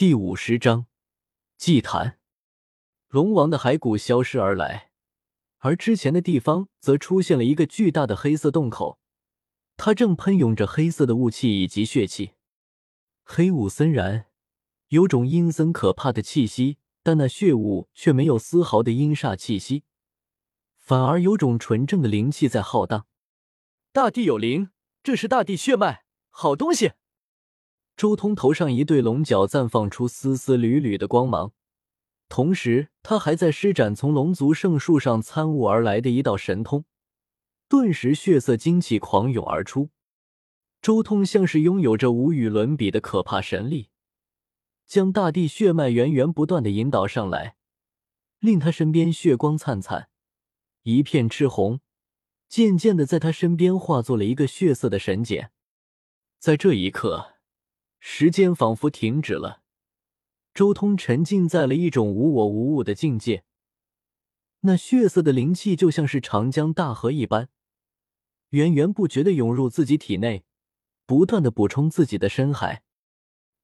第五十章祭坛。龙王的骸骨消失而来，而之前的地方则出现了一个巨大的黑色洞口，它正喷涌着黑色的雾气以及血气，黑雾森然，有种阴森可怕的气息。但那血雾却没有丝毫的阴煞气息，反而有种纯正的灵气在浩荡。大地有灵，这是大地血脉，好东西。周通头上一对龙角绽放出丝丝缕缕的光芒，同时他还在施展从龙族圣树上参悟而来的一道神通，顿时血色精气狂涌而出。周通像是拥有着无与伦比的可怕神力，将大地血脉源源不断的引导上来，令他身边血光灿灿，一片赤红，渐渐的在他身边化作了一个血色的神茧。在这一刻。时间仿佛停止了，周通沉浸在了一种无我无物的境界。那血色的灵气就像是长江大河一般，源源不绝的涌入自己体内，不断的补充自己的深海。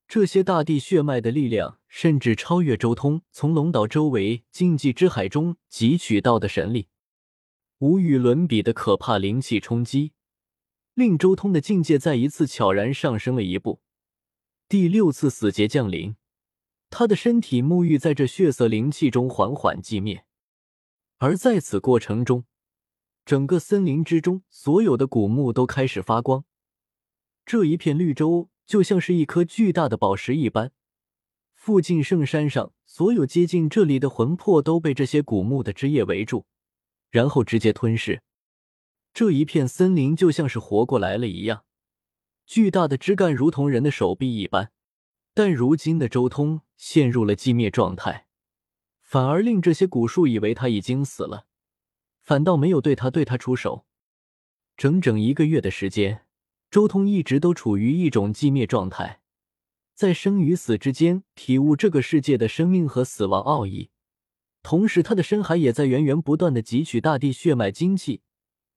这些大地血脉的力量，甚至超越周通从龙岛周围禁忌之海中汲取到的神力。无与伦比的可怕灵气冲击，令周通的境界再一次悄然上升了一步。第六次死劫降临，他的身体沐浴在这血色灵气中，缓缓寂灭。而在此过程中，整个森林之中所有的古墓都开始发光。这一片绿洲就像是一颗巨大的宝石一般，附近圣山上所有接近这里的魂魄都被这些古墓的枝叶围住，然后直接吞噬。这一片森林就像是活过来了一样。巨大的枝干如同人的手臂一般，但如今的周通陷入了寂灭状态，反而令这些古树以为他已经死了，反倒没有对他对他出手。整整一个月的时间，周通一直都处于一种寂灭状态，在生与死之间体悟这个世界的生命和死亡奥义，同时他的深海也在源源不断的汲取大地血脉精气，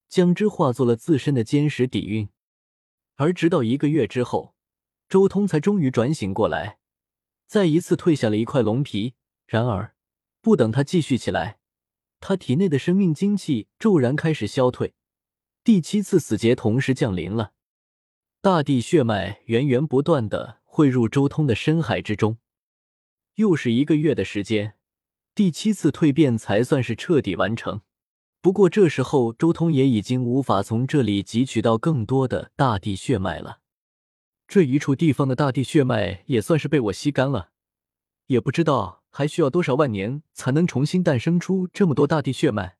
将之化作了自身的坚实底蕴。而直到一个月之后，周通才终于转醒过来，再一次褪下了一块龙皮。然而，不等他继续起来，他体内的生命精气骤然开始消退，第七次死劫同时降临了。大地血脉源源不断的汇入周通的深海之中，又是一个月的时间，第七次蜕变才算是彻底完成。不过这时候，周通也已经无法从这里汲取到更多的大地血脉了。这一处地方的大地血脉也算是被我吸干了，也不知道还需要多少万年才能重新诞生出这么多大地血脉。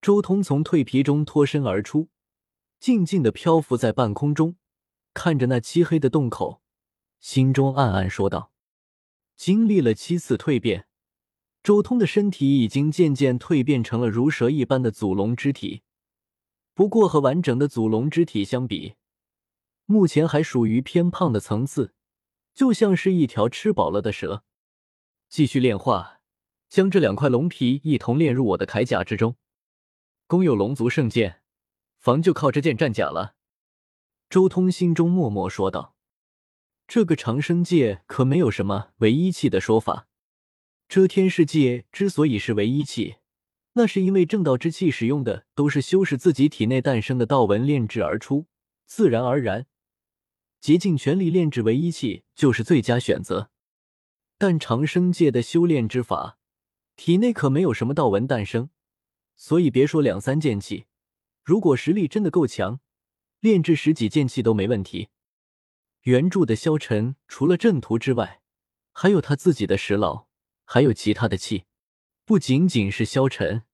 周通从蜕皮中脱身而出，静静的漂浮在半空中，看着那漆黑的洞口，心中暗暗说道：“经历了七次蜕变。”周通的身体已经渐渐蜕变成了如蛇一般的祖龙之体，不过和完整的祖龙之体相比，目前还属于偏胖的层次，就像是一条吃饱了的蛇。继续炼化，将这两块龙皮一同炼入我的铠甲之中。攻有龙族圣剑，防就靠这件战甲了。周通心中默默说道：“这个长生界可没有什么唯一器的说法。”遮天世界之所以是唯一器，那是因为正道之气使用的都是修饰自己体内诞生的道纹炼制而出，自然而然，竭尽全力炼制唯一器就是最佳选择。但长生界的修炼之法，体内可没有什么道纹诞生，所以别说两三件器，如果实力真的够强，炼制十几件器都没问题。原著的萧晨除了阵图之外，还有他自己的石牢。还有其他的气，不仅仅是消沉，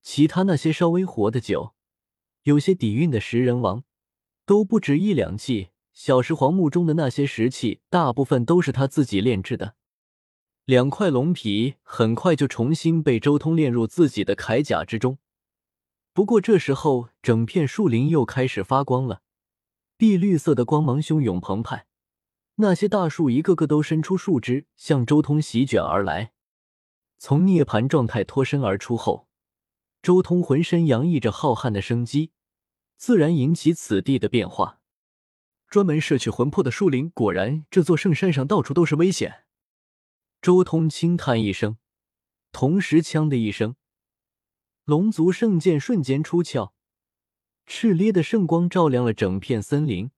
其他那些稍微活得久、有些底蕴的食人王，都不止一两气。小石皇墓中的那些石器，大部分都是他自己炼制的。两块龙皮很快就重新被周通炼入自己的铠甲之中。不过这时候，整片树林又开始发光了，碧绿色的光芒汹涌澎湃。那些大树一个个都伸出树枝，向周通席卷而来。从涅槃状态脱身而出后，周通浑身洋溢着浩瀚的生机，自然引起此地的变化。专门摄取魂魄的树林，果然这座圣山上到处都是危险。周通轻叹一声，同时“枪”的一声，龙族圣剑瞬间出鞘，炽烈的圣光照亮了整片森林，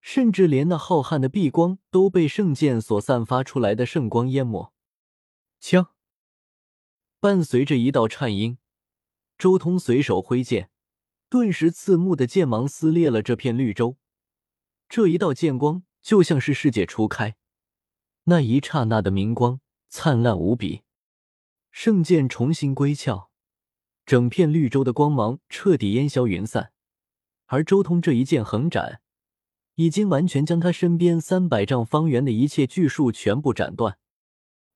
甚至连那浩瀚的碧光都被圣剑所散发出来的圣光淹没。枪，伴随着一道颤音，周通随手挥剑，顿时刺目的剑芒撕裂了这片绿洲。这一道剑光就像是世界初开，那一刹那的明光灿烂无比。圣剑重新归鞘，整片绿洲的光芒彻底烟消云散。而周通这一剑横斩，已经完全将他身边三百丈方圆的一切巨树全部斩断。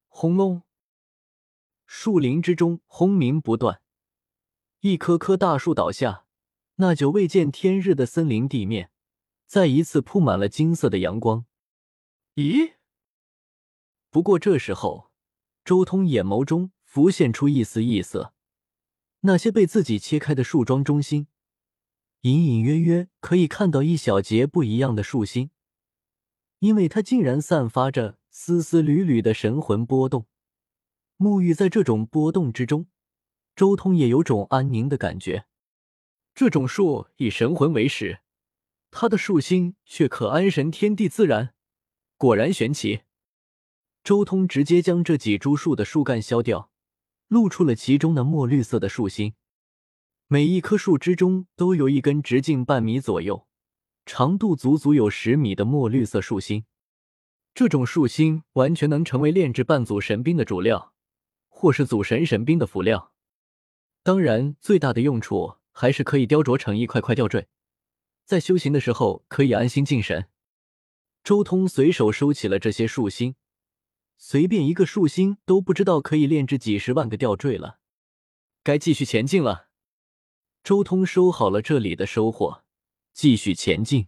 轰隆！树林之中轰鸣不断，一棵棵大树倒下，那久未见天日的森林地面。再一次铺满了金色的阳光。咦？不过这时候，周通眼眸中浮现出一丝异色。那些被自己切开的树桩中心，隐隐约约可以看到一小节不一样的树心，因为它竟然散发着丝丝缕缕的神魂波动。沐浴在这种波动之中，周通也有种安宁的感觉。这种树以神魂为食。它的树心却可安神天地自然，果然玄奇。周通直接将这几株树的树干削掉，露出了其中那墨绿色的树心。每一棵树之中都有一根直径半米左右、长度足足有十米的墨绿色树心。这种树心完全能成为炼制半祖神兵的主料，或是祖神神兵的辅料。当然，最大的用处还是可以雕琢成一块块吊坠。在修行的时候可以安心静神。周通随手收起了这些树心，随便一个树心都不知道可以炼制几十万个吊坠了。该继续前进了。周通收好了这里的收获，继续前进，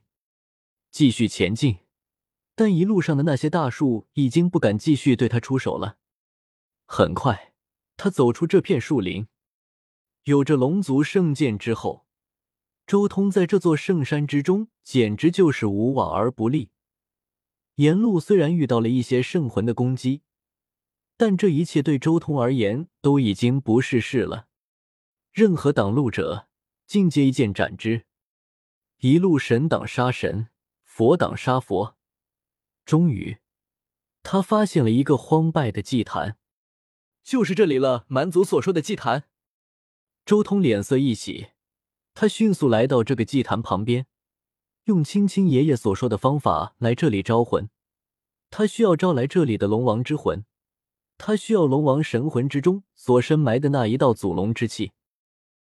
继续前进。但一路上的那些大树已经不敢继续对他出手了。很快，他走出这片树林，有着龙族圣剑之后。周通在这座圣山之中，简直就是无往而不利。沿路虽然遇到了一些圣魂的攻击，但这一切对周通而言都已经不是事了。任何挡路者，尽皆一剑斩之。一路神挡杀神，佛挡杀佛。终于，他发现了一个荒败的祭坛，就是这里了。蛮族所说的祭坛。周通脸色一喜。他迅速来到这个祭坛旁边，用青青爷爷所说的方法来这里招魂。他需要招来这里的龙王之魂，他需要龙王神魂之中所深埋的那一道祖龙之气。